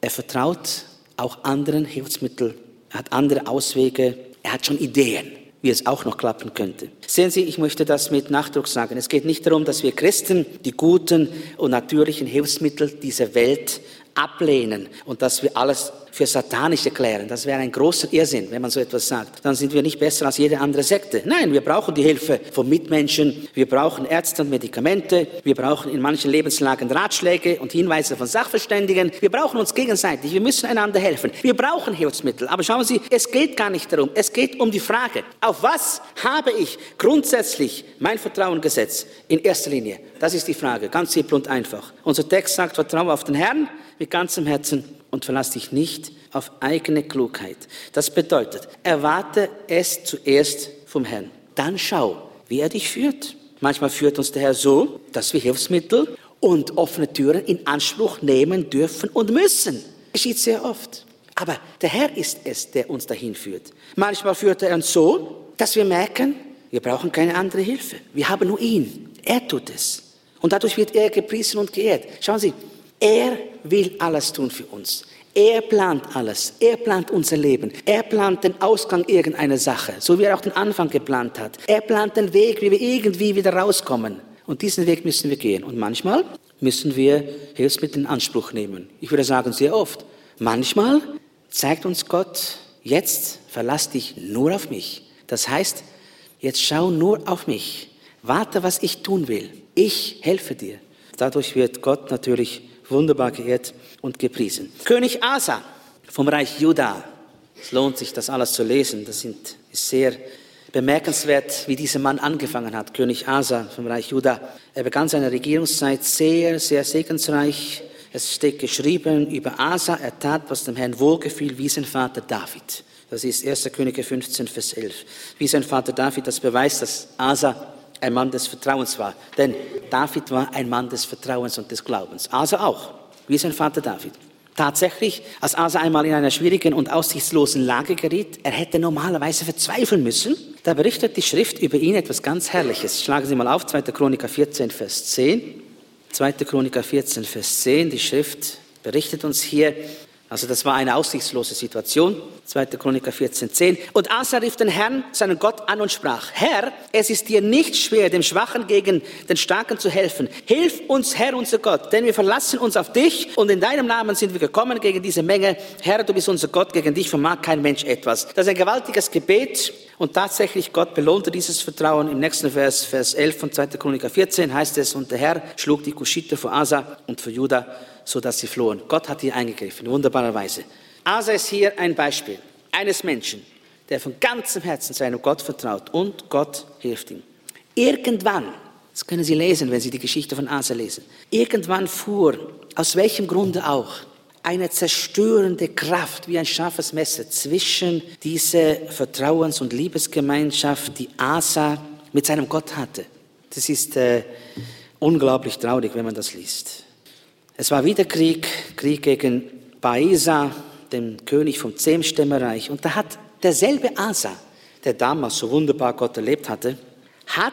er vertraut auch anderen Hilfsmitteln, er hat andere Auswege, er hat schon Ideen, wie es auch noch klappen könnte. Sehen Sie, ich möchte das mit Nachdruck sagen. Es geht nicht darum, dass wir Christen die guten und natürlichen Hilfsmittel dieser Welt ablehnen und dass wir alles für satanisch erklären. Das wäre ein großer Irrsinn, wenn man so etwas sagt. Dann sind wir nicht besser als jede andere Sekte. Nein, wir brauchen die Hilfe von Mitmenschen, wir brauchen Ärzte und Medikamente, wir brauchen in manchen Lebenslagen Ratschläge und Hinweise von Sachverständigen. Wir brauchen uns gegenseitig, wir müssen einander helfen. Wir brauchen Hilfsmittel. Aber schauen Sie, es geht gar nicht darum. Es geht um die Frage, auf was habe ich grundsätzlich mein Vertrauen gesetzt? In erster Linie. Das ist die Frage, ganz simpel und einfach. Unser Text sagt, vertraue auf den Herrn mit ganzem Herzen und verlass dich nicht auf eigene Klugheit. Das bedeutet, erwarte es zuerst vom Herrn. Dann schau, wie er dich führt. Manchmal führt uns der Herr so, dass wir Hilfsmittel und offene Türen in Anspruch nehmen dürfen und müssen. Geschieht sehr oft. Aber der Herr ist es, der uns dahin führt. Manchmal führt er uns so, dass wir merken, wir brauchen keine andere Hilfe. Wir haben nur ihn. Er tut es. Und dadurch wird er gepriesen und geehrt. Schauen Sie, er will alles tun für uns. Er plant alles. Er plant unser Leben. Er plant den Ausgang irgendeiner Sache, so wie er auch den Anfang geplant hat. Er plant den Weg, wie wir irgendwie wieder rauskommen. Und diesen Weg müssen wir gehen. Und manchmal müssen wir Hilfsmittel in Anspruch nehmen. Ich würde sagen, sehr oft. Manchmal zeigt uns Gott, jetzt verlass dich nur auf mich. Das heißt, jetzt schau nur auf mich. Warte, was ich tun will. Ich helfe dir. Dadurch wird Gott natürlich wunderbar geehrt und gepriesen. König Asa vom Reich Juda. Es lohnt sich, das alles zu lesen. Das sind, ist sehr bemerkenswert, wie dieser Mann angefangen hat. König Asa vom Reich Juda. Er begann seine Regierungszeit sehr, sehr segensreich. Es steht geschrieben über Asa, er tat, was dem Herrn wohlgefiel, wie sein Vater David. Das ist 1. Könige 15, Vers 11. Wie sein Vater David, das beweist, dass Asa ein Mann des Vertrauens war. Denn David war ein Mann des Vertrauens und des Glaubens. Asa auch, wie sein Vater David. Tatsächlich, als Asa einmal in einer schwierigen und aussichtslosen Lage geriet, er hätte normalerweise verzweifeln müssen, da berichtet die Schrift über ihn etwas ganz Herrliches. Schlagen Sie mal auf, 2. Chroniker 14, Vers 10. 2. Chroniker 14, Vers 10, die Schrift berichtet uns hier, also das war eine aussichtslose Situation. 2. Chroniker 14,10. Und Asa rief den Herrn, seinen Gott, an und sprach, Herr, es ist dir nicht schwer, dem Schwachen gegen den Starken zu helfen. Hilf uns, Herr, unser Gott, denn wir verlassen uns auf dich und in deinem Namen sind wir gekommen gegen diese Menge. Herr, du bist unser Gott, gegen dich vermag kein Mensch etwas. Das ist ein gewaltiges Gebet und tatsächlich Gott belohnte dieses Vertrauen. Im nächsten Vers, Vers 11 von 2. Chroniker 14 heißt es, und der Herr schlug die Kuschiter vor Asa und vor Judah so dass sie flohen. Gott hat hier eingegriffen, in wunderbarer Weise. Asa ist hier ein Beispiel eines Menschen, der von ganzem Herzen seinem Gott vertraut und Gott hilft ihm. Irgendwann, das können Sie lesen, wenn Sie die Geschichte von Asa lesen, irgendwann fuhr, aus welchem Grunde auch, eine zerstörende Kraft wie ein scharfes Messer zwischen diese Vertrauens- und Liebesgemeinschaft, die Asa mit seinem Gott hatte. Das ist äh, unglaublich traurig, wenn man das liest. Es war wieder Krieg, Krieg gegen Baesa, dem König vom Zemstämmerreich. Und da hat derselbe Asa, der damals so wunderbar Gott erlebt hatte, hat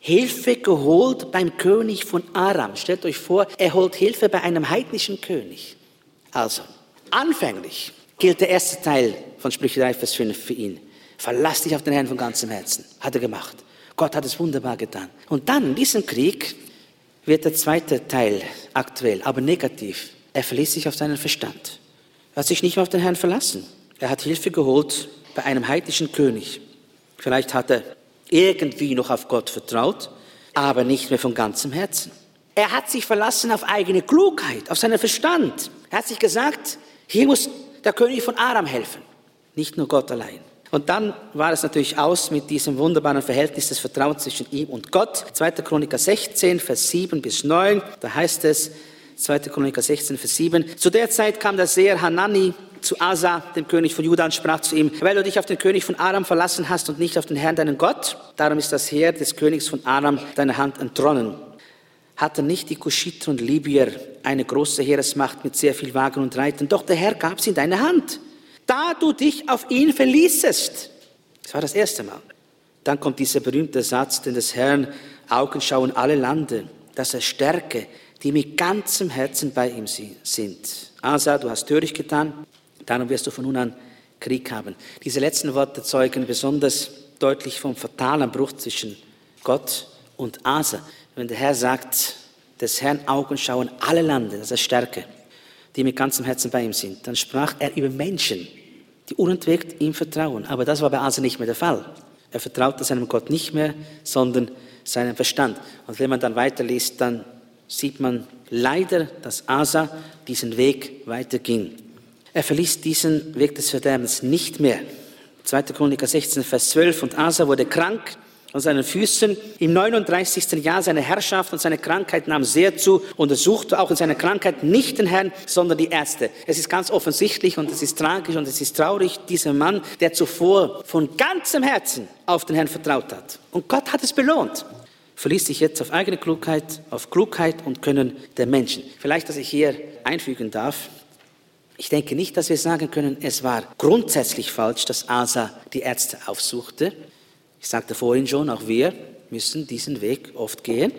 Hilfe geholt beim König von Aram. Stellt euch vor, er holt Hilfe bei einem heidnischen König. Also, anfänglich gilt der erste Teil von Sprüche 3, Vers 5 für ihn. Verlass dich auf den Herrn von ganzem Herzen. Hat er gemacht. Gott hat es wunderbar getan. Und dann in diesem Krieg wird der zweite Teil aktuell, aber negativ. Er verließ sich auf seinen Verstand. Er hat sich nicht mehr auf den Herrn verlassen. Er hat Hilfe geholt bei einem heidnischen König. Vielleicht hat er irgendwie noch auf Gott vertraut, aber nicht mehr von ganzem Herzen. Er hat sich verlassen auf eigene Klugheit, auf seinen Verstand. Er hat sich gesagt, hier muss der König von Aram helfen, nicht nur Gott allein. Und dann war es natürlich aus mit diesem wunderbaren Verhältnis des Vertrauens zwischen ihm und Gott. 2. Chroniker 16, Vers 7 bis 9, da heißt es, 2. Chroniker 16, Vers 7, zu der Zeit kam der Seher Hanani zu Asa, dem König von Juda, und sprach zu ihm, weil du dich auf den König von Aram verlassen hast und nicht auf den Herrn, deinen Gott, darum ist das Heer des Königs von Aram deiner Hand entronnen. Hatten nicht die Kuschiter und Libyer eine große Heeresmacht mit sehr viel Wagen und Reitern, doch der Herr gab sie in deine Hand da du dich auf ihn verließest. Das war das erste Mal. Dann kommt dieser berühmte Satz, denn des Herrn Augen schauen alle Lande dass er stärke, die mit ganzem Herzen bei ihm si- sind. Asa, du hast töricht getan, darum wirst du von nun an Krieg haben. Diese letzten Worte zeugen besonders deutlich vom fatalen Bruch zwischen Gott und Asa. Wenn der Herr sagt, des Herrn Augen schauen alle Lande, das ist Stärke, die mit ganzem Herzen bei ihm sind, dann sprach er über Menschen, die unentwegt ihm vertrauen. Aber das war bei Asa nicht mehr der Fall. Er vertraute seinem Gott nicht mehr, sondern seinem Verstand. Und wenn man dann weiterliest, dann sieht man leider, dass Asa diesen Weg weiterging. Er verließ diesen Weg des Verderbens nicht mehr. 2. Chroniker 16, Vers 12. Und Asa wurde krank an seinen Füßen. Im 39. Jahr seiner Herrschaft und seine Krankheit nahm sehr zu und er suchte auch in seiner Krankheit nicht den Herrn, sondern die Ärzte. Es ist ganz offensichtlich und es ist tragisch und es ist traurig, dieser Mann, der zuvor von ganzem Herzen auf den Herrn vertraut hat. Und Gott hat es belohnt verließ sich jetzt auf eigene Klugheit, auf Klugheit und Können der Menschen. Vielleicht, dass ich hier einfügen darf. Ich denke nicht, dass wir sagen können, es war grundsätzlich falsch, dass Asa die Ärzte aufsuchte. Ich sagte vorhin schon, auch wir müssen diesen Weg oft gehen,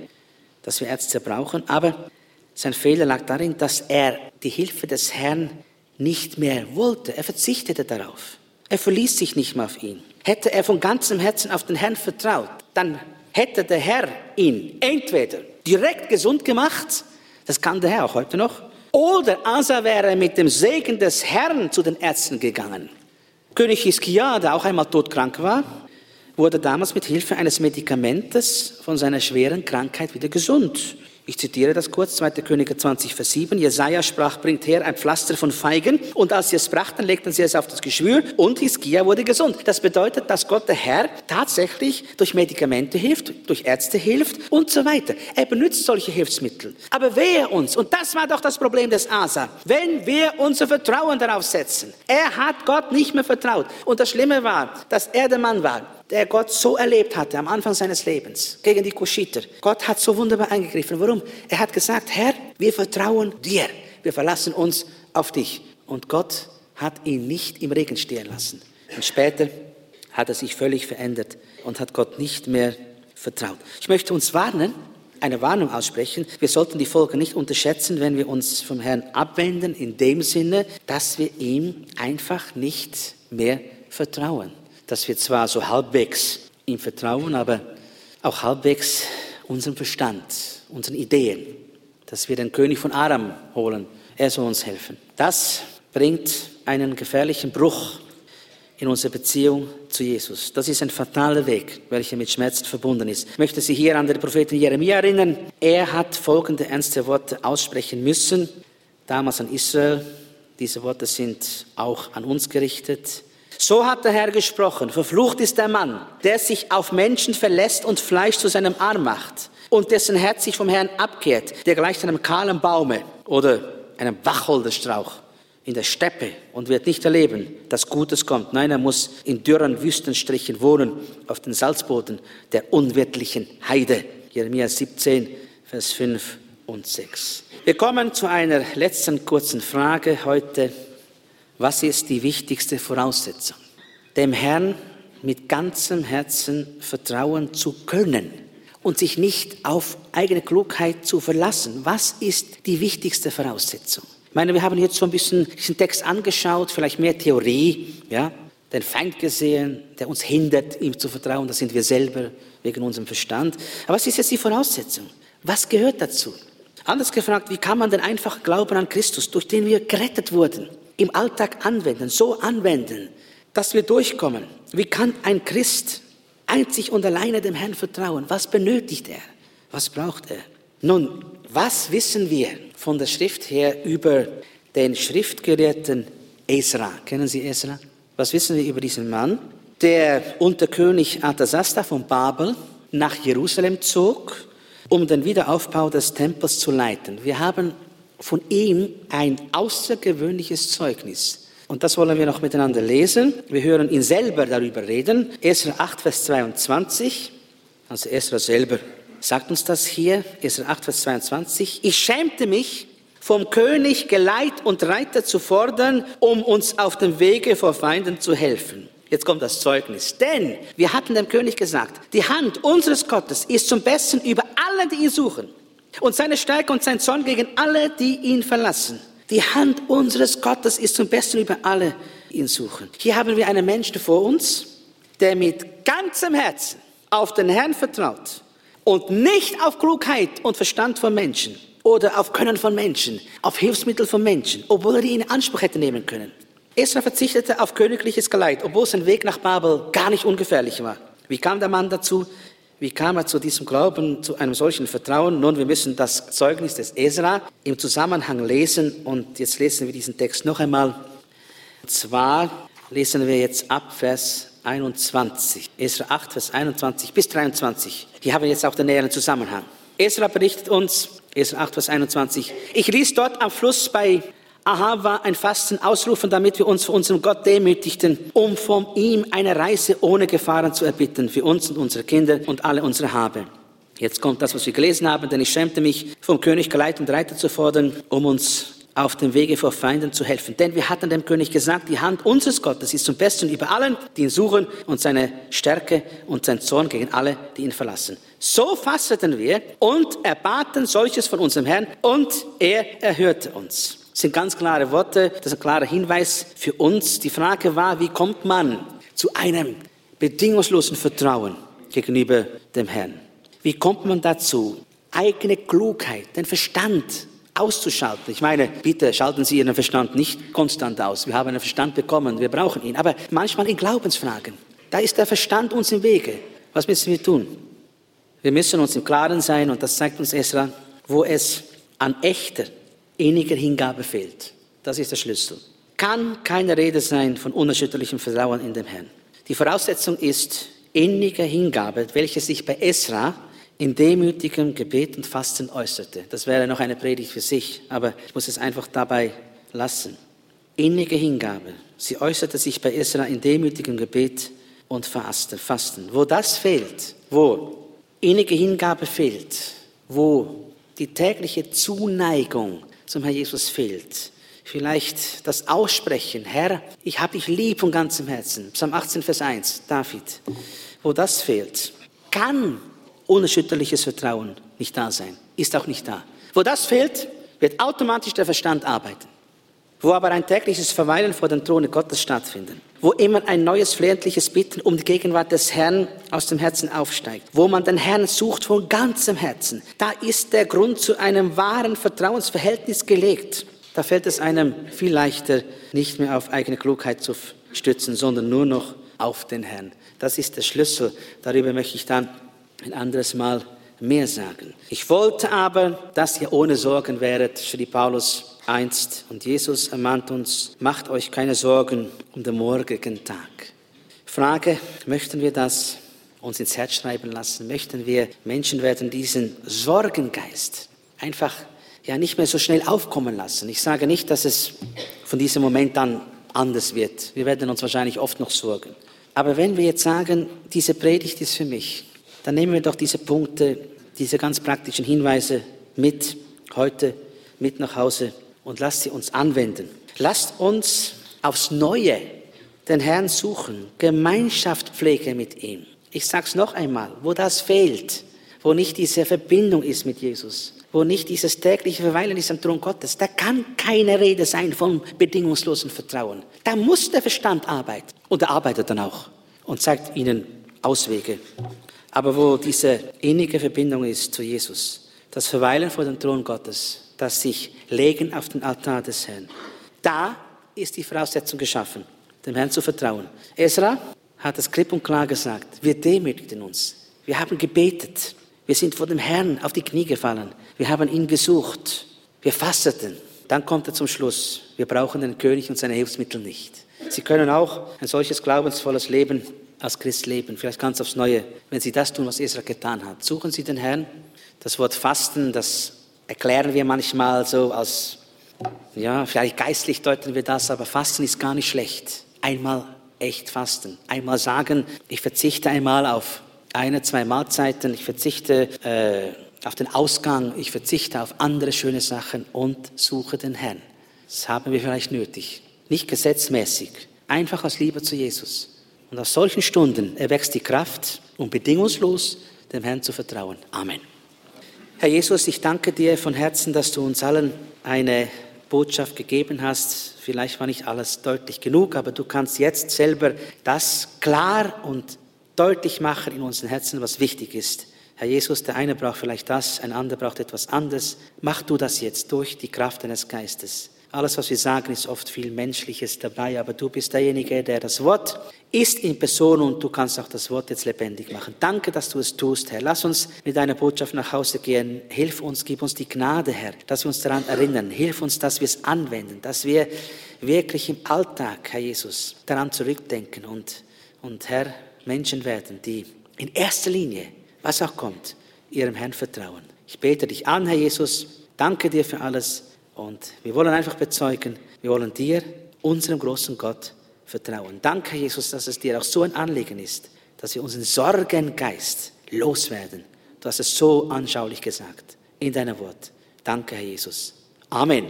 dass wir Ärzte brauchen. Aber sein Fehler lag darin, dass er die Hilfe des Herrn nicht mehr wollte. Er verzichtete darauf. Er verließ sich nicht mehr auf ihn. Hätte er von ganzem Herzen auf den Herrn vertraut, dann hätte der Herr ihn entweder direkt gesund gemacht, das kann der Herr auch heute noch, oder Asa wäre mit dem Segen des Herrn zu den Ärzten gegangen. König Hiskia, der auch einmal todkrank war, wurde damals mit Hilfe eines Medikamentes von seiner schweren Krankheit wieder gesund. Ich zitiere das kurz, 2. Könige 20, Vers 7. Jesaja sprach, bringt her ein Pflaster von Feigen. Und als sie es brachten, legten sie es auf das Geschwür und Hiskia wurde gesund. Das bedeutet, dass Gott der Herr tatsächlich durch Medikamente hilft, durch Ärzte hilft und so weiter. Er benutzt solche Hilfsmittel. Aber wehe uns, und das war doch das Problem des Asa, wenn wir unser Vertrauen darauf setzen. Er hat Gott nicht mehr vertraut. Und das Schlimme war, dass er der Mann war, der Gott so erlebt hatte am Anfang seines Lebens, gegen die Kuschiter. Gott hat so wunderbar eingegriffen. Warum? Er hat gesagt, Herr, wir vertrauen dir. Wir verlassen uns auf dich. Und Gott hat ihn nicht im Regen stehen lassen. Und später hat er sich völlig verändert und hat Gott nicht mehr vertraut. Ich möchte uns warnen, eine Warnung aussprechen. Wir sollten die Folge nicht unterschätzen, wenn wir uns vom Herrn abwenden, in dem Sinne, dass wir ihm einfach nicht mehr vertrauen dass wir zwar so halbwegs ihm vertrauen, aber auch halbwegs unserem Verstand, unseren Ideen, dass wir den König von Aram holen. Er soll uns helfen. Das bringt einen gefährlichen Bruch in unserer Beziehung zu Jesus. Das ist ein fataler Weg, welcher mit Schmerz verbunden ist. Ich möchte Sie hier an den Propheten Jeremia erinnern. Er hat folgende ernste Worte aussprechen müssen, damals an Israel. Diese Worte sind auch an uns gerichtet. So hat der Herr gesprochen. Verflucht ist der Mann, der sich auf Menschen verlässt und Fleisch zu seinem Arm macht und dessen Herz sich vom Herrn abkehrt, der gleicht einem kahlen Baume oder einem Wacholderstrauch in der Steppe und wird nicht erleben, dass Gutes kommt. Nein, er muss in dürren Wüstenstrichen wohnen, auf den Salzboden der unwirtlichen Heide. Jeremia 17, Vers 5 und 6. Wir kommen zu einer letzten kurzen Frage heute. Was ist die wichtigste Voraussetzung? Dem Herrn mit ganzem Herzen vertrauen zu können und sich nicht auf eigene Klugheit zu verlassen. Was ist die wichtigste Voraussetzung? Ich meine, wir haben jetzt so ein bisschen diesen Text angeschaut, vielleicht mehr Theorie, ja, den Feind gesehen, der uns hindert, ihm zu vertrauen, das sind wir selber wegen unserem Verstand. Aber was ist jetzt die Voraussetzung? Was gehört dazu? Anders gefragt, wie kann man den einfachen Glauben an Christus, durch den wir gerettet wurden, im Alltag anwenden, so anwenden, dass wir durchkommen? Wie kann ein Christ einzig und alleine dem Herrn vertrauen? Was benötigt er? Was braucht er? Nun, was wissen wir von der Schrift her über den Schriftgelehrten Esra? Kennen Sie Esra? Was wissen wir über diesen Mann, der unter König Artasasta von Babel nach Jerusalem zog, um den Wiederaufbau des Tempels zu leiten? Wir haben von ihm ein außergewöhnliches Zeugnis. Und das wollen wir noch miteinander lesen. Wir hören ihn selber darüber reden. Esra 8, Vers 22. Also Esra selber sagt uns das hier. Esra 8, Vers 22. Ich schämte mich, vom König Geleit und Reiter zu fordern, um uns auf dem Wege vor Feinden zu helfen. Jetzt kommt das Zeugnis. Denn wir hatten dem König gesagt, die Hand unseres Gottes ist zum Besten über alle, die ihn suchen. Und seine Stärke und sein Zorn gegen alle, die ihn verlassen. Die Hand unseres Gottes ist zum Besten über alle, ihn suchen. Hier haben wir einen Menschen vor uns, der mit ganzem Herzen auf den Herrn vertraut und nicht auf Klugheit und Verstand von Menschen oder auf Können von Menschen, auf Hilfsmittel von Menschen, obwohl er die in Anspruch hätte nehmen können. Esra verzichtete auf königliches Geleit, obwohl sein Weg nach Babel gar nicht ungefährlich war. Wie kam der Mann dazu? Wie kam er zu diesem Glauben, zu einem solchen Vertrauen? Nun, wir müssen das Zeugnis des Esra im Zusammenhang lesen und jetzt lesen wir diesen Text noch einmal. Und zwar lesen wir jetzt ab Vers 21. Esra 8, Vers 21 bis 23. Hier haben jetzt auch den näheren Zusammenhang. Esra berichtet uns, Esra 8, Vers 21. Ich ließ dort am Fluss bei Ahava ein Fasten ausrufen, damit wir uns vor unserem Gott demütigten, um von ihm eine Reise ohne Gefahren zu erbitten, für uns und unsere Kinder und alle unsere Habe. Jetzt kommt das, was wir gelesen haben, denn ich schämte mich, vom König Geleit und Reiter zu fordern, um uns auf dem Wege vor Feinden zu helfen. Denn wir hatten dem König gesagt, die Hand unseres Gottes ist zum Besten über allen, die ihn suchen, und seine Stärke und sein Zorn gegen alle, die ihn verlassen. So fasteten wir und erbaten solches von unserem Herrn, und er erhörte uns. Das sind ganz klare Worte, das ist ein klarer Hinweis für uns. Die Frage war, wie kommt man zu einem bedingungslosen Vertrauen gegenüber dem Herrn? Wie kommt man dazu, eigene Klugheit, den Verstand auszuschalten? Ich meine, bitte schalten Sie Ihren Verstand nicht konstant aus. Wir haben einen Verstand bekommen, wir brauchen ihn. Aber manchmal in Glaubensfragen, da ist der Verstand uns im Wege. Was müssen wir tun? Wir müssen uns im Klaren sein, und das zeigt uns Esra, wo es an echter, inniger Hingabe fehlt. Das ist der Schlüssel. Kann keine Rede sein von unerschütterlichem Vertrauen in den Herrn. Die Voraussetzung ist innige Hingabe, welche sich bei Esra in demütigem Gebet und Fasten äußerte. Das wäre noch eine Predigt für sich, aber ich muss es einfach dabei lassen. Innige Hingabe. Sie äußerte sich bei Esra in demütigem Gebet und Fasten. Fasten. Wo das fehlt, wo innige Hingabe fehlt, wo die tägliche Zuneigung zum Herrn Jesus fehlt, vielleicht das Aussprechen, Herr, ich habe dich lieb von ganzem Herzen, Psalm 18, Vers 1, David, wo das fehlt, kann unerschütterliches Vertrauen nicht da sein, ist auch nicht da. Wo das fehlt, wird automatisch der Verstand arbeiten. Wo aber ein tägliches Verweilen vor dem Throne Gottes stattfindet, wo immer ein neues flehentliches Bitten um die Gegenwart des Herrn aus dem Herzen aufsteigt, wo man den Herrn sucht von ganzem Herzen, da ist der Grund zu einem wahren Vertrauensverhältnis gelegt. Da fällt es einem viel leichter, nicht mehr auf eigene Klugheit zu stützen, sondern nur noch auf den Herrn. Das ist der Schlüssel. Darüber möchte ich dann ein anderes Mal mehr sagen. Ich wollte aber, dass ihr ohne Sorgen wäret, schrieb Paulus einst. Und Jesus ermahnt uns, macht euch keine Sorgen um den morgigen Tag. Frage, möchten wir das uns ins Herz schreiben lassen? Möchten wir Menschen werden, diesen Sorgengeist einfach ja nicht mehr so schnell aufkommen lassen? Ich sage nicht, dass es von diesem Moment an anders wird. Wir werden uns wahrscheinlich oft noch sorgen. Aber wenn wir jetzt sagen, diese Predigt ist für mich, dann nehmen wir doch diese Punkte, diese ganz praktischen Hinweise mit heute, mit nach Hause und lasst sie uns anwenden. Lasst uns aufs Neue den Herrn suchen, Gemeinschaft pflege mit ihm. Ich sage es noch einmal, wo das fehlt, wo nicht diese Verbindung ist mit Jesus, wo nicht dieses tägliche Verweilen ist am Thron Gottes, da kann keine Rede sein vom bedingungslosen Vertrauen. Da muss der Verstand arbeiten und er arbeitet dann auch und zeigt ihnen Auswege. Aber wo diese innige Verbindung ist zu Jesus, das Verweilen vor dem Thron Gottes, das sich legen auf den Altar des Herrn, da ist die Voraussetzung geschaffen, dem Herrn zu vertrauen. Esra hat es klipp und klar gesagt, wir demütigten uns, wir haben gebetet, wir sind vor dem Herrn auf die Knie gefallen, wir haben ihn gesucht, wir fasteten. Dann kommt er zum Schluss, wir brauchen den König und seine Hilfsmittel nicht. Sie können auch ein solches glaubensvolles Leben als Christ leben, vielleicht ganz aufs Neue, wenn Sie das tun, was Esra getan hat. Suchen Sie den Herrn. Das Wort Fasten, das erklären wir manchmal so als, ja, vielleicht geistlich deuten wir das, aber Fasten ist gar nicht schlecht. Einmal echt fasten. Einmal sagen, ich verzichte einmal auf eine, zwei Mahlzeiten, ich verzichte äh, auf den Ausgang, ich verzichte auf andere schöne Sachen und suche den Herrn. Das haben wir vielleicht nötig. Nicht gesetzmäßig, einfach aus Liebe zu Jesus. Und aus solchen Stunden erwächst die Kraft, um bedingungslos dem Herrn zu vertrauen. Amen. Herr Jesus, ich danke dir von Herzen, dass du uns allen eine Botschaft gegeben hast. Vielleicht war nicht alles deutlich genug, aber du kannst jetzt selber das klar und deutlich machen in unseren Herzen, was wichtig ist. Herr Jesus, der eine braucht vielleicht das, ein anderer braucht etwas anderes. Mach du das jetzt durch die Kraft deines Geistes. Alles, was wir sagen, ist oft viel Menschliches dabei, aber du bist derjenige, der das Wort ist in Person und du kannst auch das Wort jetzt lebendig machen. Danke, dass du es tust, Herr. Lass uns mit deiner Botschaft nach Hause gehen. Hilf uns, gib uns die Gnade, Herr, dass wir uns daran erinnern. Hilf uns, dass wir es anwenden, dass wir wirklich im Alltag, Herr Jesus, daran zurückdenken und, und Herr, Menschen werden, die in erster Linie, was auch kommt, ihrem Herrn vertrauen. Ich bete dich an, Herr Jesus. Danke dir für alles. Und wir wollen einfach bezeugen, wir wollen dir, unserem großen Gott, vertrauen. Danke, Jesus, dass es dir auch so ein Anliegen ist, dass wir unseren Sorgengeist loswerden. Du hast es so anschaulich gesagt in deiner Wort. Danke, Herr Jesus. Amen.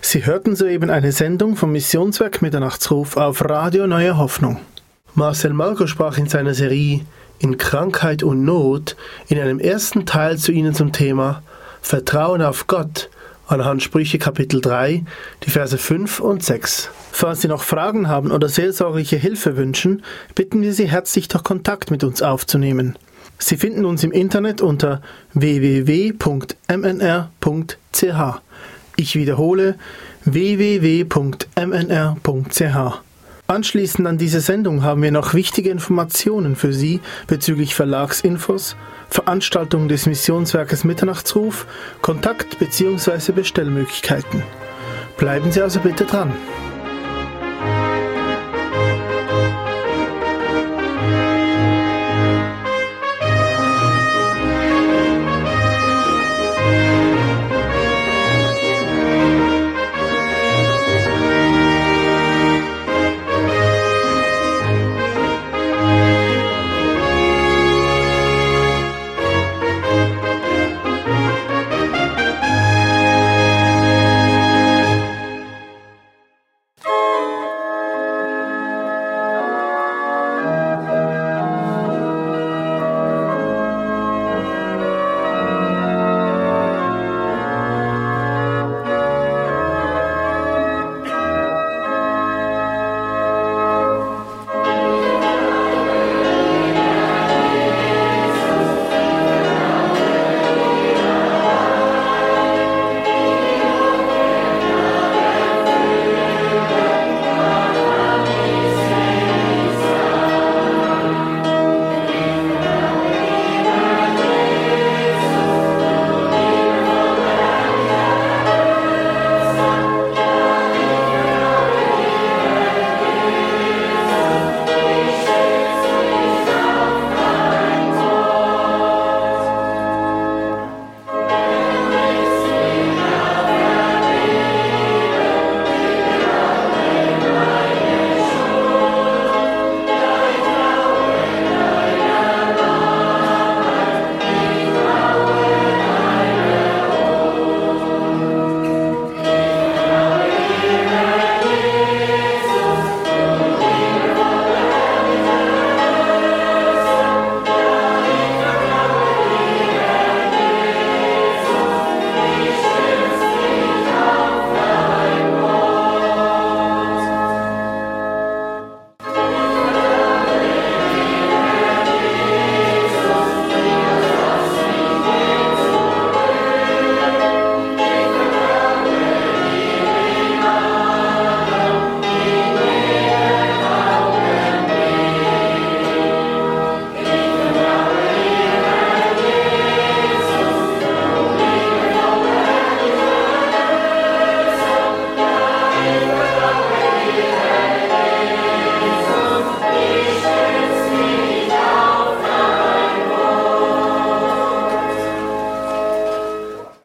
Sie hörten soeben eine Sendung vom Missionswerk Mitternachtsruf auf Radio Neue Hoffnung. Marcel Malko sprach in seiner Serie In Krankheit und Not in einem ersten Teil zu Ihnen zum Thema Vertrauen auf Gott anhand Sprüche Kapitel 3, die Verse 5 und 6. Falls Sie noch Fragen haben oder seelsorgliche Hilfe wünschen, bitten wir Sie herzlich, doch Kontakt mit uns aufzunehmen. Sie finden uns im Internet unter www.mnr.ch. Ich wiederhole www.mnr.ch. Anschließend an diese Sendung haben wir noch wichtige Informationen für Sie bezüglich Verlagsinfos, Veranstaltungen des Missionswerkes Mitternachtsruf, Kontakt- bzw. Bestellmöglichkeiten. Bleiben Sie also bitte dran.